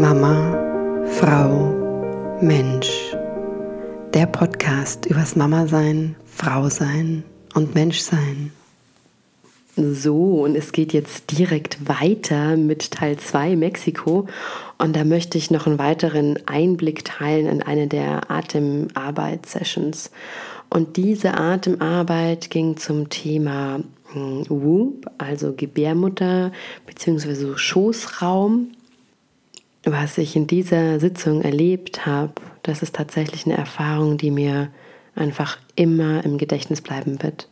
Mama, Frau, Mensch. Der Podcast übers Mama sein, Frau sein und Mensch sein. So, und es geht jetzt direkt weiter mit Teil 2 Mexiko. Und da möchte ich noch einen weiteren Einblick teilen in eine der Atemarbeit-Sessions. Und diese Atemarbeit ging zum Thema hm, Womb, also Gebärmutter bzw. Schoßraum was ich in dieser Sitzung erlebt habe, das ist tatsächlich eine Erfahrung, die mir einfach immer im Gedächtnis bleiben wird.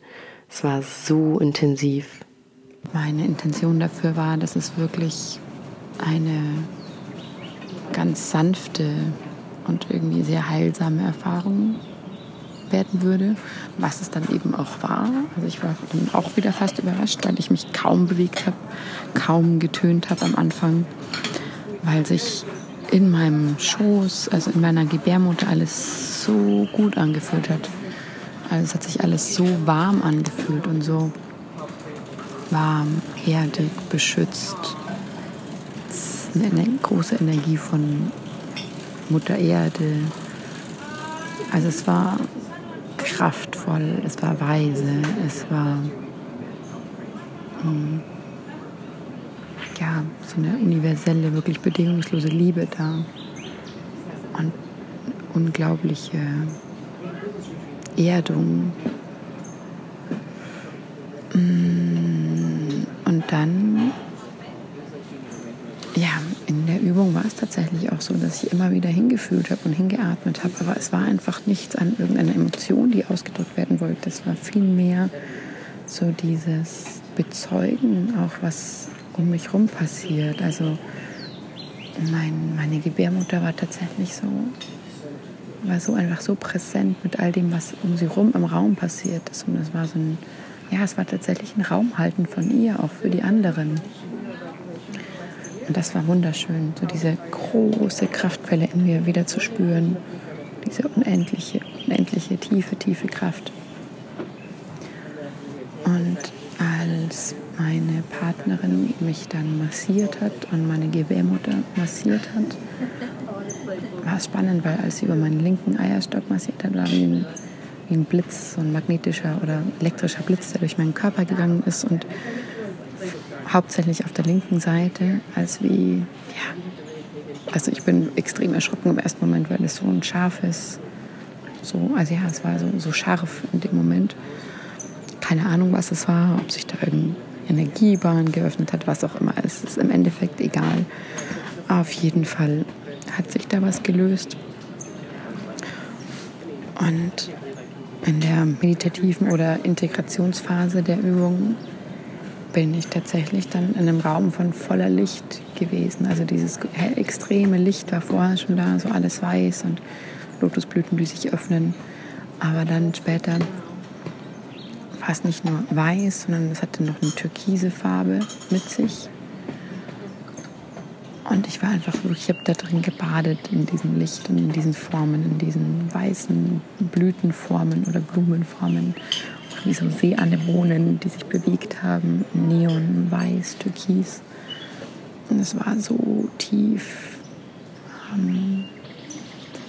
Es war so intensiv. Meine Intention dafür war, dass es wirklich eine ganz sanfte und irgendwie sehr heilsame Erfahrung werden würde, was es dann eben auch war. Also ich war dann auch wieder fast überrascht, weil ich mich kaum bewegt habe, kaum getönt habe am Anfang weil sich in meinem Schoß, also in meiner Gebärmutter, alles so gut angefühlt hat. Also es hat sich alles so warm angefühlt und so warm, erdig, beschützt. Es ist eine große Energie von Mutter Erde. Also es war kraftvoll, es war weise, es war mh, hm, ja, so eine universelle, wirklich bedingungslose Liebe da. Und unglaubliche Erdung. Mm, und dann, ja, in der Übung war es tatsächlich auch so, dass ich immer wieder hingefühlt habe und hingeatmet habe. Aber es war einfach nichts an irgendeiner Emotion, die ausgedrückt werden wollte. Es war vielmehr so dieses Bezeugen, auch was um mich herum passiert. Also mein, meine Gebärmutter war tatsächlich so, war so einfach so präsent mit all dem, was um sie herum im Raum passiert ist. Und es war so ein, ja, es war tatsächlich ein Raumhalten von ihr, auch für die anderen. Und das war wunderschön, so diese große Kraftquelle in mir wieder zu spüren, diese unendliche, unendliche, tiefe, tiefe Kraft. Und als meine Partnerin mich dann massiert hat und meine Gebärmutter massiert hat, war es spannend, weil als sie über meinen linken Eierstock massiert hat, war wie ein, wie ein Blitz, so ein magnetischer oder elektrischer Blitz, der durch meinen Körper gegangen ist und hauptsächlich auf der linken Seite, als wie, ja, also ich bin extrem erschrocken im ersten Moment, weil es so ein scharfes, so, also ja, es war so, so scharf in dem Moment. Keine Ahnung, was es war, ob sich da irgendwie Energiebahn geöffnet hat, was auch immer. Es ist im Endeffekt egal. Auf jeden Fall hat sich da was gelöst. Und in der meditativen oder Integrationsphase der Übung bin ich tatsächlich dann in einem Raum von voller Licht gewesen. Also dieses extreme Licht war vorher schon da, so alles weiß und Lotusblüten, die sich öffnen. Aber dann später war nicht nur weiß, sondern es hatte noch eine türkise Farbe mit sich. Und ich war einfach wirklich, ich habe da drin gebadet in diesem Licht und in diesen Formen, in diesen weißen Blütenformen oder Blumenformen. Wie so Seeanemonen, die sich bewegt haben, Neon, Weiß, Türkis. Und es war so tief, ähm,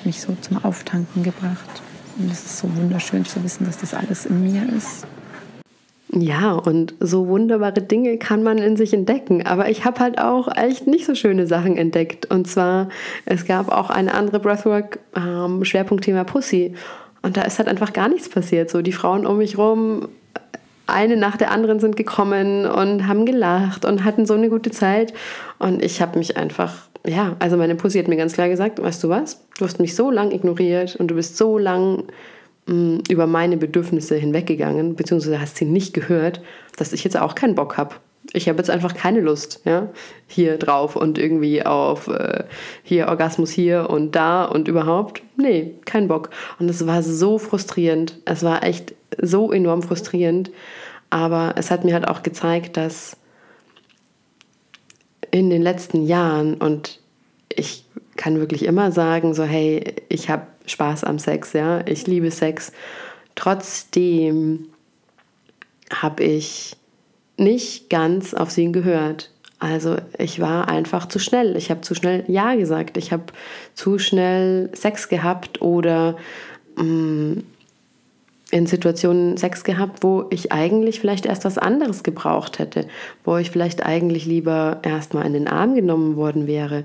mich so zum Auftanken gebracht. Und es ist so wunderschön zu wissen, dass das alles in mir ist. Ja, und so wunderbare Dinge kann man in sich entdecken. Aber ich habe halt auch echt nicht so schöne Sachen entdeckt. Und zwar, es gab auch eine andere Breathwork-Schwerpunktthema ähm, Pussy. Und da ist halt einfach gar nichts passiert. So, die Frauen um mich rum, eine nach der anderen sind gekommen und haben gelacht und hatten so eine gute Zeit. Und ich habe mich einfach, ja, also meine Pussy hat mir ganz klar gesagt, weißt du was, du hast mich so lang ignoriert und du bist so lang über meine Bedürfnisse hinweggegangen, beziehungsweise hast sie nicht gehört, dass ich jetzt auch keinen Bock habe. Ich habe jetzt einfach keine Lust, ja, hier drauf und irgendwie auf äh, hier Orgasmus hier und da und überhaupt. Nee, kein Bock. Und es war so frustrierend. Es war echt so enorm frustrierend. Aber es hat mir halt auch gezeigt, dass in den letzten Jahren und ich kann wirklich immer sagen, so hey, ich habe Spaß am Sex, ja, ich liebe Sex. Trotzdem habe ich nicht ganz auf sie gehört. Also ich war einfach zu schnell. Ich habe zu schnell Ja gesagt. Ich habe zu schnell Sex gehabt oder mh, mm, in Situationen Sex gehabt, wo ich eigentlich vielleicht erst was anderes gebraucht hätte, wo ich vielleicht eigentlich lieber erstmal in den Arm genommen worden wäre.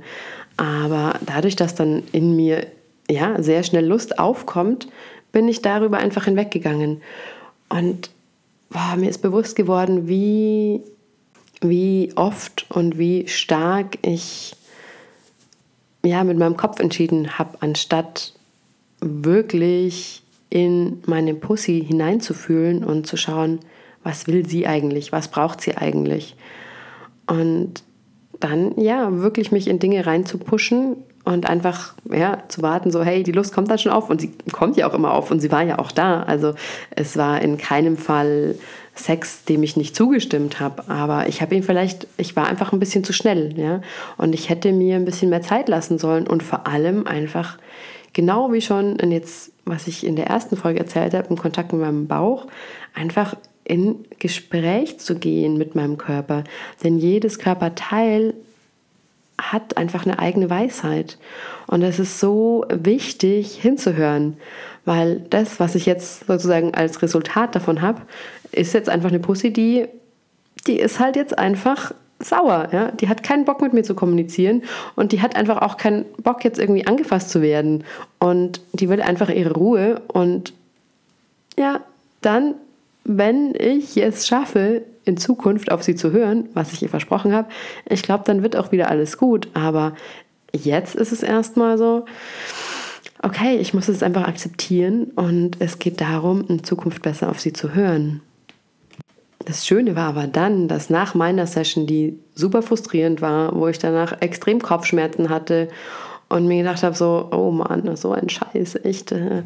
Aber dadurch, dass dann in mir ja sehr schnell Lust aufkommt, bin ich darüber einfach hinweggegangen. Und boah, mir ist bewusst geworden, wie, wie oft und wie stark ich ja, mit meinem Kopf entschieden habe, anstatt wirklich in meine Pussy hineinzufühlen und zu schauen, was will sie eigentlich, was braucht sie eigentlich. Und dann ja, wirklich mich in Dinge reinzupuschen und einfach ja, zu warten, so hey, die Lust kommt dann schon auf und sie kommt ja auch immer auf und sie war ja auch da. Also es war in keinem Fall Sex, dem ich nicht zugestimmt habe, aber ich habe ihn vielleicht, ich war einfach ein bisschen zu schnell, ja, und ich hätte mir ein bisschen mehr Zeit lassen sollen und vor allem einfach genau wie schon und jetzt, was ich in der ersten Folge erzählt habe, im Kontakt mit meinem Bauch, einfach in Gespräch zu gehen mit meinem Körper. Denn jedes Körperteil hat einfach eine eigene Weisheit. Und es ist so wichtig hinzuhören, weil das, was ich jetzt sozusagen als Resultat davon habe, ist jetzt einfach eine Pussy, die, die ist halt jetzt einfach sauer. Ja? Die hat keinen Bock mit mir zu kommunizieren und die hat einfach auch keinen Bock jetzt irgendwie angefasst zu werden. Und die will einfach ihre Ruhe. Und ja, dann, wenn ich es schaffe, in Zukunft auf sie zu hören, was ich ihr versprochen habe, ich glaube, dann wird auch wieder alles gut. Aber jetzt ist es erstmal so, okay, ich muss es einfach akzeptieren und es geht darum, in Zukunft besser auf sie zu hören. Das Schöne war aber dann, dass nach meiner Session, die super frustrierend war, wo ich danach extrem Kopfschmerzen hatte und mir gedacht habe, so, oh Mann, so ein Scheiß, echt, äh,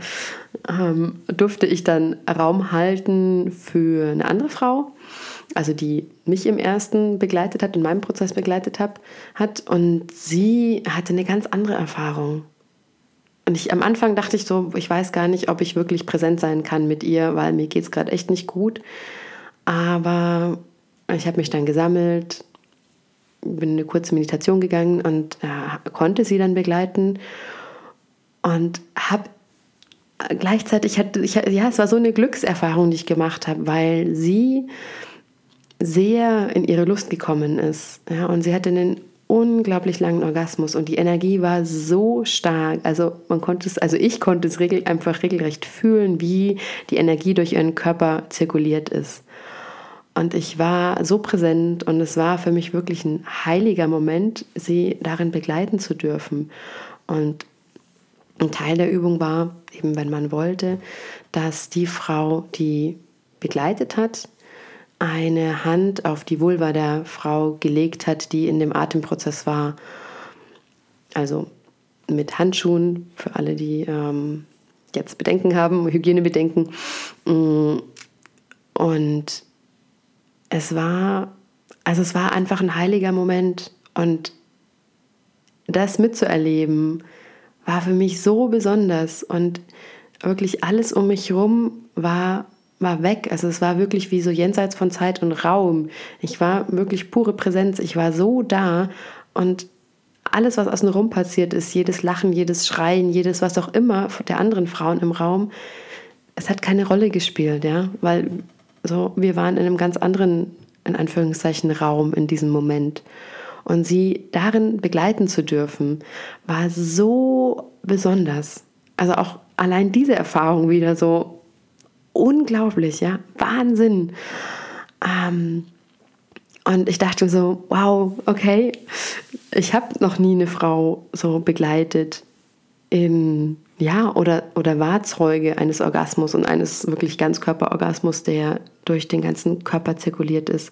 ähm, durfte ich dann Raum halten für eine andere Frau, also die mich im ersten begleitet hat, in meinem Prozess begleitet hab, hat. Und sie hatte eine ganz andere Erfahrung. Und ich am Anfang dachte ich so, ich weiß gar nicht, ob ich wirklich präsent sein kann mit ihr, weil mir geht es gerade echt nicht gut. Aber ich habe mich dann gesammelt, bin in eine kurze Meditation gegangen und äh, konnte sie dann begleiten und habe gleichzeitig hatte ich, ja, es war so eine Glückserfahrung, die ich gemacht habe, weil sie sehr in ihre Lust gekommen ist. Ja, und sie hatte einen unglaublich langen Orgasmus und die Energie war so stark. Also man konnte es, also ich konnte es regel, einfach regelrecht fühlen, wie die Energie durch ihren Körper zirkuliert ist. Und ich war so präsent und es war für mich wirklich ein heiliger Moment, sie darin begleiten zu dürfen. Und ein Teil der Übung war, eben wenn man wollte, dass die Frau, die begleitet hat, eine Hand auf die Vulva der Frau gelegt hat, die in dem Atemprozess war. Also mit Handschuhen, für alle, die ähm, jetzt Bedenken haben, Hygienebedenken. Mm, und es war, also es war einfach ein heiliger Moment und das mitzuerleben war für mich so besonders und wirklich alles um mich herum war, war weg. Also es war wirklich wie so jenseits von Zeit und Raum. Ich war wirklich pure Präsenz. Ich war so da und alles, was außen rum passiert ist, jedes Lachen, jedes Schreien, jedes was auch immer der anderen Frauen im Raum, es hat keine Rolle gespielt, ja, weil so, wir waren in einem ganz anderen, in Anführungszeichen, Raum in diesem Moment. Und sie darin begleiten zu dürfen, war so besonders. Also auch allein diese Erfahrung wieder so unglaublich, ja, Wahnsinn. Ähm, und ich dachte so, wow, okay, ich habe noch nie eine Frau so begleitet in ja, oder, oder war Zeuge eines Orgasmus und eines wirklich Ganzkörperorgasmus, der durch den ganzen Körper zirkuliert ist.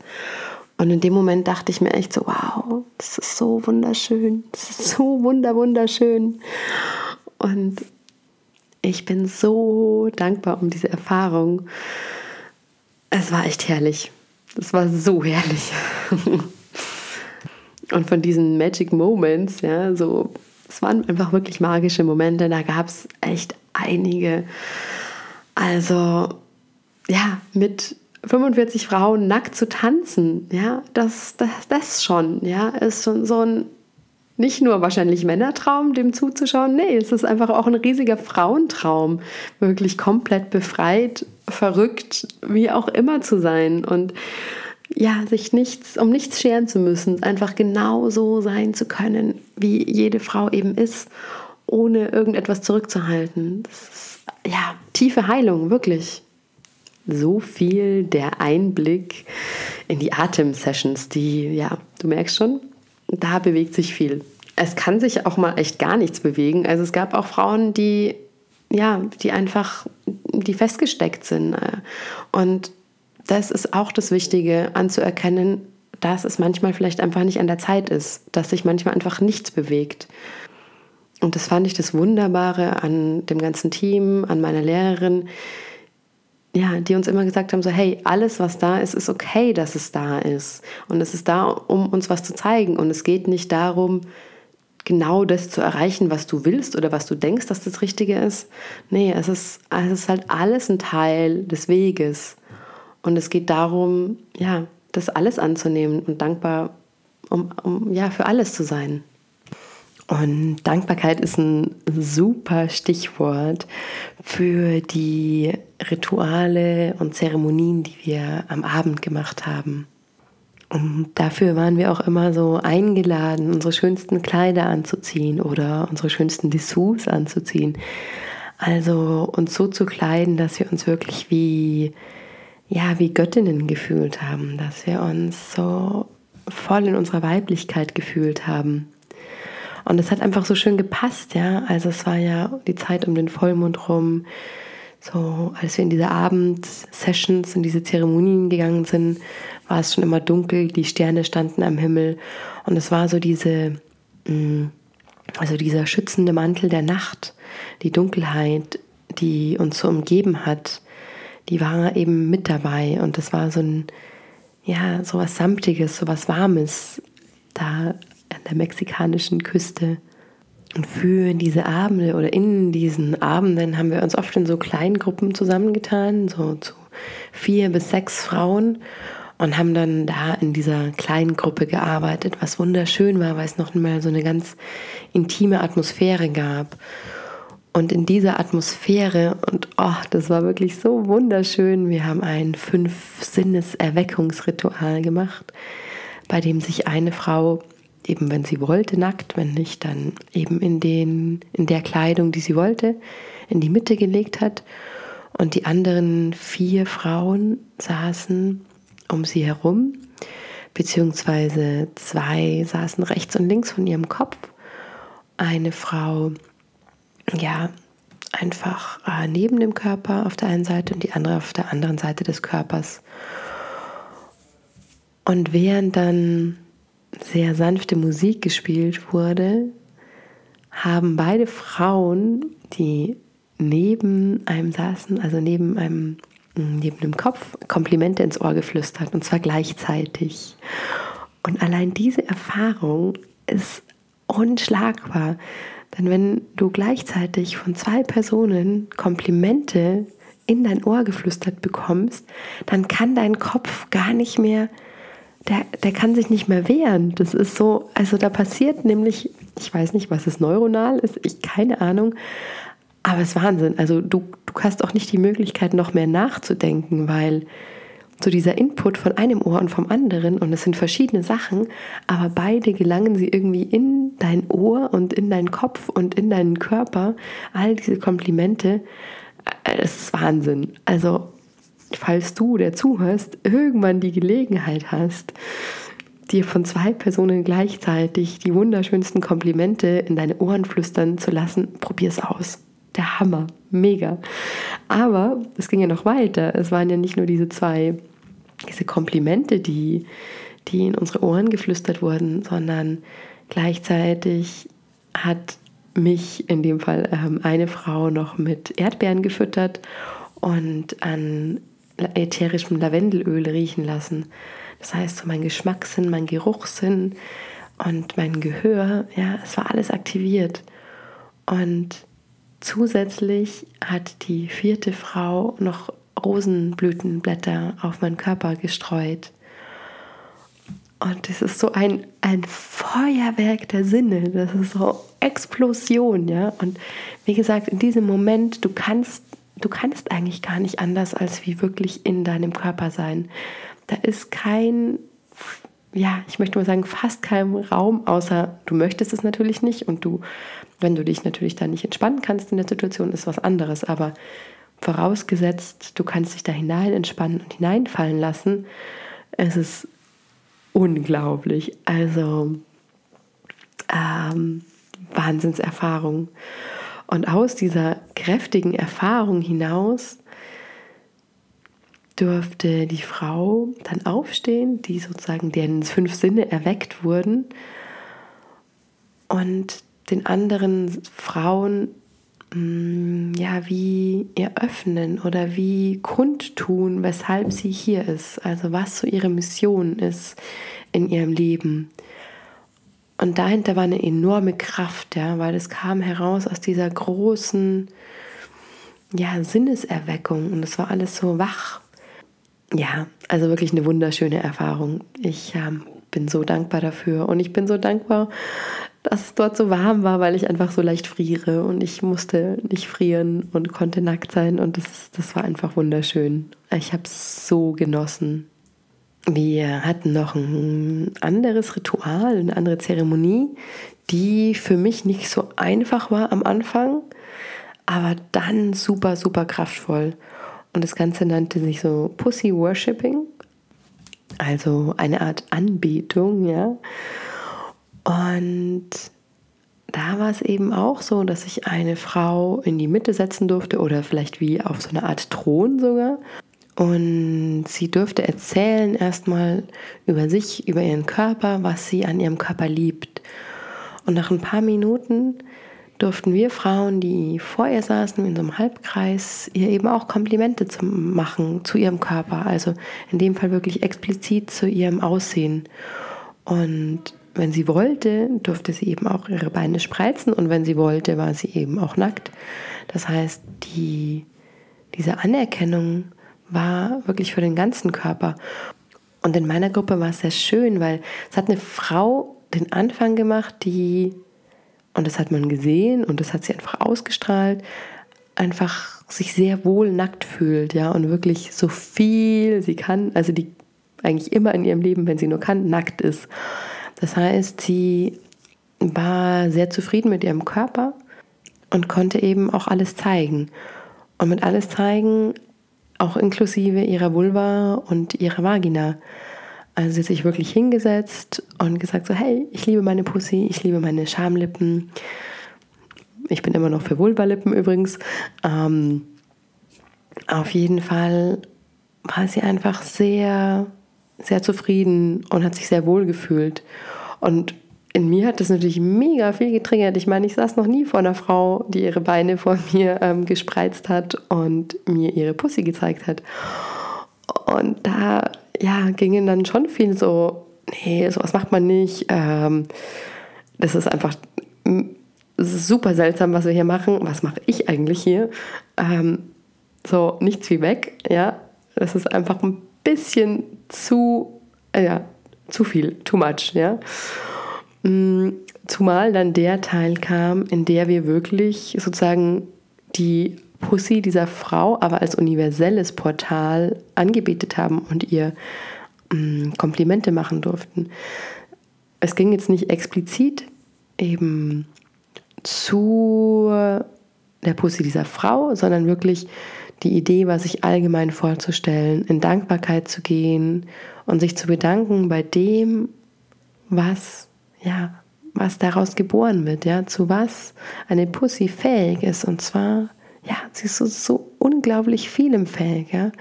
Und in dem Moment dachte ich mir echt so, wow, das ist so wunderschön, das ist so wunder, wunderschön. Und ich bin so dankbar um diese Erfahrung. Es war echt herrlich. Es war so herrlich. Und von diesen Magic Moments, ja, so es waren einfach wirklich magische Momente. Da gab es echt einige. Also ja, mit 45 Frauen nackt zu tanzen, ja, das, das, das schon, ja, ist schon so ein nicht nur wahrscheinlich Männertraum, dem zuzuschauen, nee, es ist einfach auch ein riesiger Frauentraum, wirklich komplett befreit, verrückt, wie auch immer zu sein und ja, sich nichts, um nichts scheren zu müssen, einfach genau so sein zu können, wie jede Frau eben ist, ohne irgendetwas zurückzuhalten. Das ist ja tiefe Heilung, wirklich. So viel der Einblick in die Atem-Sessions, die, ja, du merkst schon, da bewegt sich viel. Es kann sich auch mal echt gar nichts bewegen. Also es gab auch Frauen, die, ja, die einfach, die festgesteckt sind. Und das ist auch das Wichtige, anzuerkennen, dass es manchmal vielleicht einfach nicht an der Zeit ist, dass sich manchmal einfach nichts bewegt. Und das fand ich das Wunderbare an dem ganzen Team, an meiner Lehrerin, ja, die uns immer gesagt haben, so hey, alles, was da ist, ist okay, dass es da ist. Und es ist da, um uns was zu zeigen. Und es geht nicht darum, genau das zu erreichen, was du willst oder was du denkst, dass das Richtige ist. Nee, es ist, es ist halt alles ein Teil des Weges. Und es geht darum, ja, das alles anzunehmen und dankbar, um, um ja, für alles zu sein. Und Dankbarkeit ist ein super Stichwort für die Rituale und Zeremonien, die wir am Abend gemacht haben. Und dafür waren wir auch immer so eingeladen, unsere schönsten Kleider anzuziehen oder unsere schönsten Dessous anzuziehen. Also uns so zu kleiden, dass wir uns wirklich wie, ja, wie Göttinnen gefühlt haben, dass wir uns so voll in unserer Weiblichkeit gefühlt haben. Und es hat einfach so schön gepasst, ja. Also es war ja die Zeit um den Vollmond rum. So, als wir in diese Abendsessions, in diese Zeremonien gegangen sind, war es schon immer dunkel, die Sterne standen am Himmel und es war so diese, mm, also dieser schützende Mantel der Nacht, die Dunkelheit, die uns so umgeben hat, die war eben mit dabei und es war so ein, ja, so was Samtiges, so was Warmes da an der mexikanischen Küste. Und für diese Abende oder in diesen Abenden haben wir uns oft in so kleinen Gruppen zusammengetan, so zu vier bis sechs Frauen und haben dann da in dieser kleinen Gruppe gearbeitet, was wunderschön war, weil es noch mal so eine ganz intime Atmosphäre gab. Und in dieser Atmosphäre, und oh, das war wirklich so wunderschön, wir haben ein Fünf-Sinnes-Erweckungsritual gemacht, bei dem sich eine Frau eben wenn sie wollte, nackt, wenn nicht, dann eben in, den, in der Kleidung, die sie wollte, in die Mitte gelegt hat. Und die anderen vier Frauen saßen um sie herum, beziehungsweise zwei saßen rechts und links von ihrem Kopf. Eine Frau, ja, einfach äh, neben dem Körper auf der einen Seite und die andere auf der anderen Seite des Körpers. Und während dann sehr sanfte Musik gespielt wurde, haben beide Frauen, die neben einem saßen, also neben einem neben dem Kopf, Komplimente ins Ohr geflüstert und zwar gleichzeitig. Und allein diese Erfahrung ist unschlagbar. Denn wenn du gleichzeitig von zwei Personen Komplimente in dein Ohr geflüstert bekommst, dann kann dein Kopf gar nicht mehr der, der kann sich nicht mehr wehren. Das ist so, also da passiert nämlich, ich weiß nicht, was es neuronal ist, ich keine Ahnung, aber es ist Wahnsinn. Also du, du hast auch nicht die Möglichkeit, noch mehr nachzudenken, weil so dieser Input von einem Ohr und vom anderen und es sind verschiedene Sachen, aber beide gelangen sie irgendwie in dein Ohr und in deinen Kopf und in deinen Körper. All diese Komplimente, äh, es ist Wahnsinn. Also falls du, der zuhörst, irgendwann die Gelegenheit hast, dir von zwei Personen gleichzeitig die wunderschönsten Komplimente in deine Ohren flüstern zu lassen, probier es aus. Der Hammer, mega. Aber es ging ja noch weiter. Es waren ja nicht nur diese zwei, diese Komplimente, die, die in unsere Ohren geflüstert wurden, sondern gleichzeitig hat mich in dem Fall ähm, eine Frau noch mit Erdbeeren gefüttert und an ätherischem Lavendelöl riechen lassen. Das heißt, so mein Geschmackssinn, mein Geruchssinn und mein Gehör, ja, es war alles aktiviert. Und zusätzlich hat die vierte Frau noch Rosenblütenblätter auf meinen Körper gestreut. Und es ist so ein, ein Feuerwerk der Sinne. Das ist so Explosion, ja. Und wie gesagt, in diesem Moment, du kannst, du kannst eigentlich gar nicht anders, als wie wirklich in deinem Körper sein. Da ist kein, ja, ich möchte mal sagen, fast kein Raum, außer du möchtest es natürlich nicht und du, wenn du dich natürlich dann nicht entspannen kannst in der Situation, ist was anderes. Aber vorausgesetzt, du kannst dich da hinein entspannen und hineinfallen lassen, es ist unglaublich. Also ähm, Wahnsinnserfahrung. Und aus dieser kräftigen Erfahrung hinaus durfte die Frau dann aufstehen, die sozusagen deren fünf Sinne erweckt wurden und den anderen Frauen ja wie eröffnen oder wie kundtun, weshalb sie hier ist, also was so ihre Mission ist in ihrem Leben. Und dahinter war eine enorme Kraft, ja, weil es kam heraus aus dieser großen ja, Sinneserweckung und es war alles so wach. Ja, also wirklich eine wunderschöne Erfahrung. Ich äh, bin so dankbar dafür und ich bin so dankbar, dass es dort so warm war, weil ich einfach so leicht friere und ich musste nicht frieren und konnte nackt sein und das, das war einfach wunderschön. Ich habe es so genossen. Wir hatten noch ein anderes Ritual, eine andere Zeremonie, die für mich nicht so einfach war am Anfang, aber dann super, super kraftvoll. Und das Ganze nannte sich so Pussy Worshipping, also eine Art Anbetung, ja. Und da war es eben auch so, dass ich eine Frau in die Mitte setzen durfte oder vielleicht wie auf so eine Art Thron sogar. Und sie durfte erzählen erstmal über sich, über ihren Körper, was sie an ihrem Körper liebt. Und nach ein paar Minuten durften wir Frauen, die vor ihr saßen, in so einem Halbkreis, ihr eben auch Komplimente zu machen zu ihrem Körper. Also in dem Fall wirklich explizit zu ihrem Aussehen. Und wenn sie wollte, durfte sie eben auch ihre Beine spreizen und wenn sie wollte, war sie eben auch nackt. Das heißt, die, diese Anerkennung war wirklich für den ganzen Körper. Und in meiner Gruppe war es sehr schön, weil es hat eine Frau den Anfang gemacht, die, und das hat man gesehen und das hat sie einfach ausgestrahlt, einfach sich sehr wohl nackt fühlt, ja, und wirklich so viel sie kann, also die eigentlich immer in ihrem Leben, wenn sie nur kann, nackt ist. Das heißt, sie war sehr zufrieden mit ihrem Körper und konnte eben auch alles zeigen. Und mit alles zeigen auch inklusive ihrer Vulva und ihrer Vagina. Also sie hat sich wirklich hingesetzt und gesagt so, hey, ich liebe meine Pussy, ich liebe meine Schamlippen. Ich bin immer noch für Vulvalippen übrigens. Ähm, auf jeden Fall war sie einfach sehr, sehr zufrieden und hat sich sehr wohl gefühlt. Und in mir hat das natürlich mega viel getriggert. Ich meine, ich saß noch nie vor einer Frau, die ihre Beine vor mir ähm, gespreizt hat und mir ihre Pussy gezeigt hat. Und da ja, gingen dann schon viel so, nee, sowas macht man nicht. Ähm, das ist einfach super seltsam, was wir hier machen. Was mache ich eigentlich hier? Ähm, so, nichts wie weg, ja. Das ist einfach ein bisschen zu, äh, ja, zu viel, too much, ja. Mm, zumal dann der Teil kam, in der wir wirklich sozusagen die Pussy dieser Frau aber als universelles Portal angebetet haben und ihr mm, Komplimente machen durften. Es ging jetzt nicht explizit eben zu der Pussy dieser Frau, sondern wirklich die Idee war, sich allgemein vorzustellen, in Dankbarkeit zu gehen und sich zu bedanken bei dem, was ja, was daraus geboren wird, ja, zu was eine Pussy fähig ist. Und zwar, ja, sie ist so, so unglaublich vielem fähig, ja.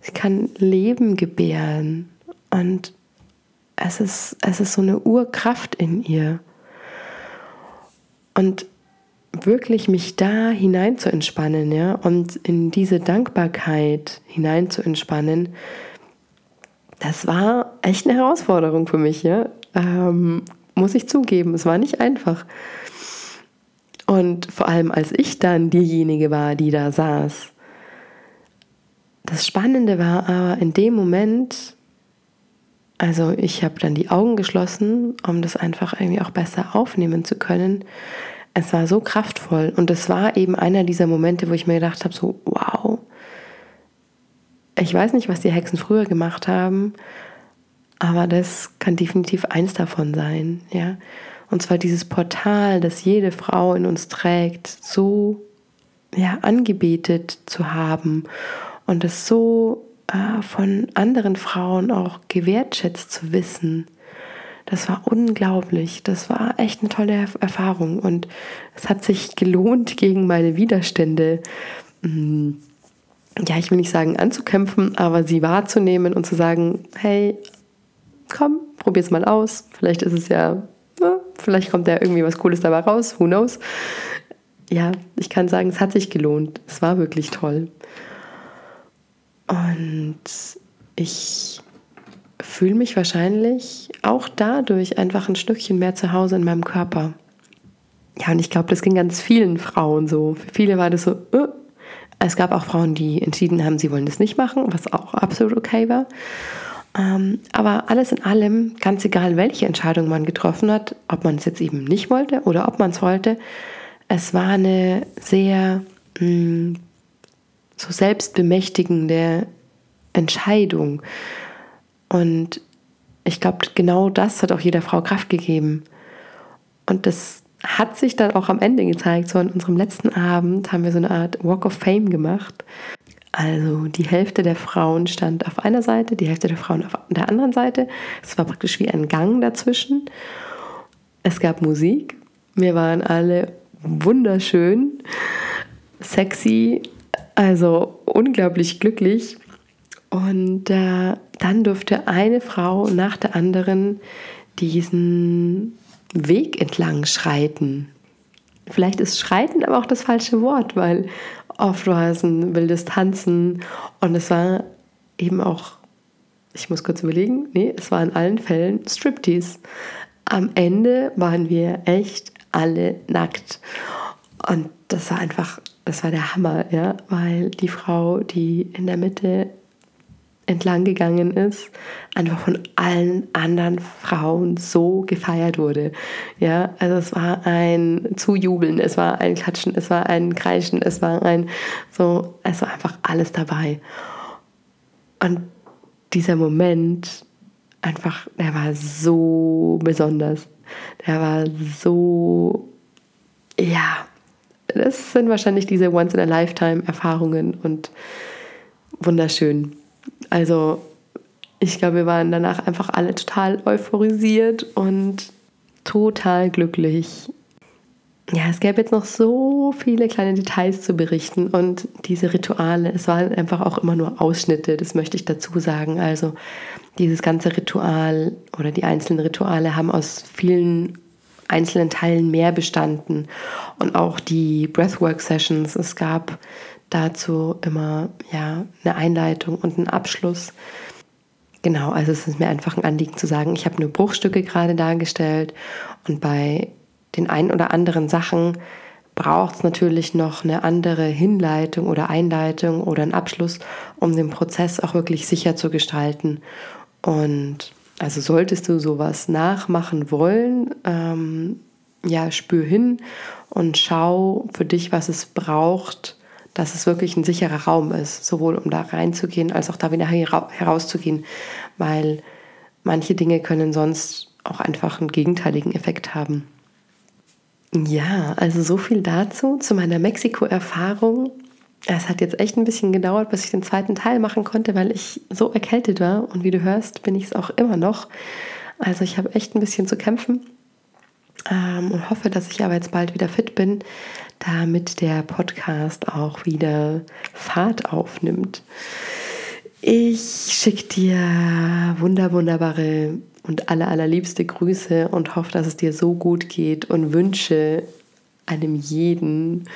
Sie kann Leben gebären und es ist, es ist so eine Urkraft in ihr. Und wirklich mich da hinein zu entspannen, ja, und in diese Dankbarkeit hinein zu entspannen, das war echt eine Herausforderung für mich, ja. Ähm, muss ich zugeben, es war nicht einfach. Und vor allem, als ich dann diejenige war, die da saß, das Spannende war aber in dem Moment, also ich habe dann die Augen geschlossen, um das einfach irgendwie auch besser aufnehmen zu können. Es war so kraftvoll und es war eben einer dieser Momente, wo ich mir gedacht habe, so wow. Ich weiß nicht, was die Hexen früher gemacht haben, aber das kann definitiv eins davon sein, ja. Und zwar dieses Portal, das jede Frau in uns trägt, so ja, angebetet zu haben und es so äh, von anderen Frauen auch gewertschätzt zu wissen. Das war unglaublich. Das war echt eine tolle Erfahrung und es hat sich gelohnt, gegen meine Widerstände, mm, ja, ich will nicht sagen anzukämpfen, aber sie wahrzunehmen und zu sagen, hey, komm, probier's mal aus. Vielleicht ist es ja, na, vielleicht kommt da irgendwie was Cooles dabei raus. Who knows? Ja, ich kann sagen, es hat sich gelohnt. Es war wirklich toll. Und ich fühle mich wahrscheinlich auch dadurch einfach ein Stückchen mehr zu Hause in meinem Körper. Ja, und ich glaube, das ging ganz vielen Frauen so. Für viele war das so, äh. es gab auch Frauen, die entschieden haben, sie wollen das nicht machen, was auch absolut okay war. Ähm, aber alles in allem, ganz egal, welche Entscheidung man getroffen hat, ob man es jetzt eben nicht wollte oder ob man es wollte, es war eine sehr mh, mm, so selbstbemächtigende Entscheidung. Und ich glaube, genau das hat auch jeder Frau Kraft gegeben. Und das hat sich dann auch am Ende gezeigt. So an unserem letzten Abend haben wir so eine Art Walk of Fame gemacht. Also die Hälfte der Frauen stand auf einer Seite, die Hälfte der Frauen auf der anderen Seite. Es war praktisch wie ein Gang dazwischen. Es gab Musik. Wir waren alle wunderschön, sexy, also unglaublich glücklich. Und äh, dann durfte eine Frau nach der anderen diesen Weg entlang schreiten. Vielleicht ist schreiten aber auch das falsche Wort, weil oft war es ein wildes Tanzen und es war eben auch, ich muss kurz überlegen, nee, es war in allen Fällen Striptease. Am Ende waren wir echt alle nackt. Und das war einfach, das war der Hammer, ja, weil die Frau, die in der Mitte entlang gegangen ist, einfach von allen anderen Frauen so gefeiert wurde. Ja, also es war ein Zujubeln, es war ein Klatschen, es war ein Kreischen, es war ein so, es war einfach alles dabei. Und dieser Moment einfach, der war so besonders. Der war so, ja, das sind wahrscheinlich diese Once-in-a-Lifetime-Erfahrungen und wunderschön. Also ich glaube, wir waren danach einfach alle total euphorisiert und total glücklich. Ja, es gäbe jetzt noch so viele kleine Details zu berichten und diese Rituale, es waren einfach auch immer nur Ausschnitte, das möchte ich dazu sagen. Also dieses ganze Ritual oder die einzelnen Rituale haben aus vielen einzelnen Teilen mehr bestanden. Und auch die Breathwork-Sessions, es gab dazu immer ja, eine Einleitung und einen Abschluss. Genau, also es ist mir einfach ein Anliegen zu sagen, ich habe nur Bruchstücke gerade dargestellt und bei den ein oder anderen Sachen braucht es natürlich noch eine andere Hinleitung oder Einleitung oder einen Abschluss, um den Prozess auch wirklich sicher zu gestalten. Und also solltest du sowas nachmachen wollen, ähm, ja, spür hin und schau für dich, was es braucht, dass es wirklich ein sicherer Raum ist, sowohl um da reinzugehen als auch da wieder herauszugehen, weil manche Dinge können sonst auch einfach einen gegenteiligen Effekt haben. Ja, also so viel dazu, zu meiner Mexiko-Erfahrung. Es hat jetzt echt ein bisschen gedauert, bis ich den zweiten Teil machen konnte, weil ich so erkältet war. Und wie du hörst, bin ich es auch immer noch. Also ich habe echt ein bisschen zu kämpfen ähm, und hoffe, dass ich aber jetzt bald wieder fit bin, damit der Podcast auch wieder Fahrt aufnimmt. Ich schicke dir wunder, wunderbare und aller, allerliebste Grüße und hoffe, dass es dir so gut geht und wünsche einem jeden,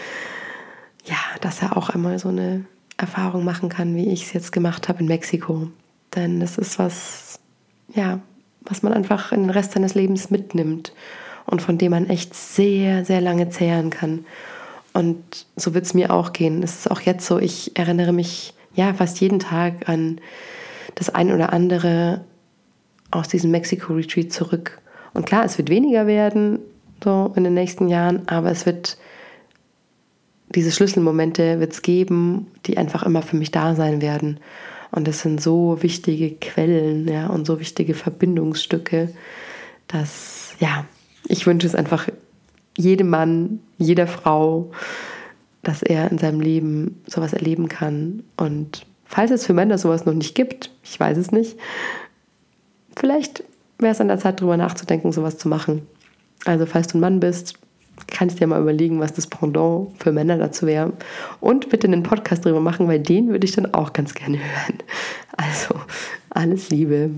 ja, dass er auch einmal so eine Erfahrung machen kann, wie ich es jetzt gemacht habe in Mexiko. Denn das ist was, ja, was man einfach in den Rest seines Lebens mitnimmt und von dem man echt sehr, sehr lange zehren kann. Und so wird es mir auch gehen. Es ist auch jetzt so, ich erinnere mich ja fast jeden Tag an das ein oder andere aus diesem Mexiko-Retreat zurück. Und klar, es wird weniger werden, so in den nächsten Jahren, aber es wird diese Schlüsselmomente wird geben, die einfach immer für mich da sein werden. Und das sind so wichtige Quellen, ja, und so wichtige Verbindungsstücke, dass, ja, ich wünsche es einfach jedem Mann, jeder Frau, dass er in seinem Leben sowas erleben kann. Und falls es für Männer sowas noch nicht gibt, ich weiß es nicht, vielleicht wäre es an der Zeit, darüber nachzudenken, sowas zu machen. Also falls du ein Mann bist, kannst du dir mal überlegen, was das Pendant für Männer dazu wäre. Und bitte einen Podcast darüber machen, weil den würde ich dann auch ganz gerne hören. Also, alles Liebe.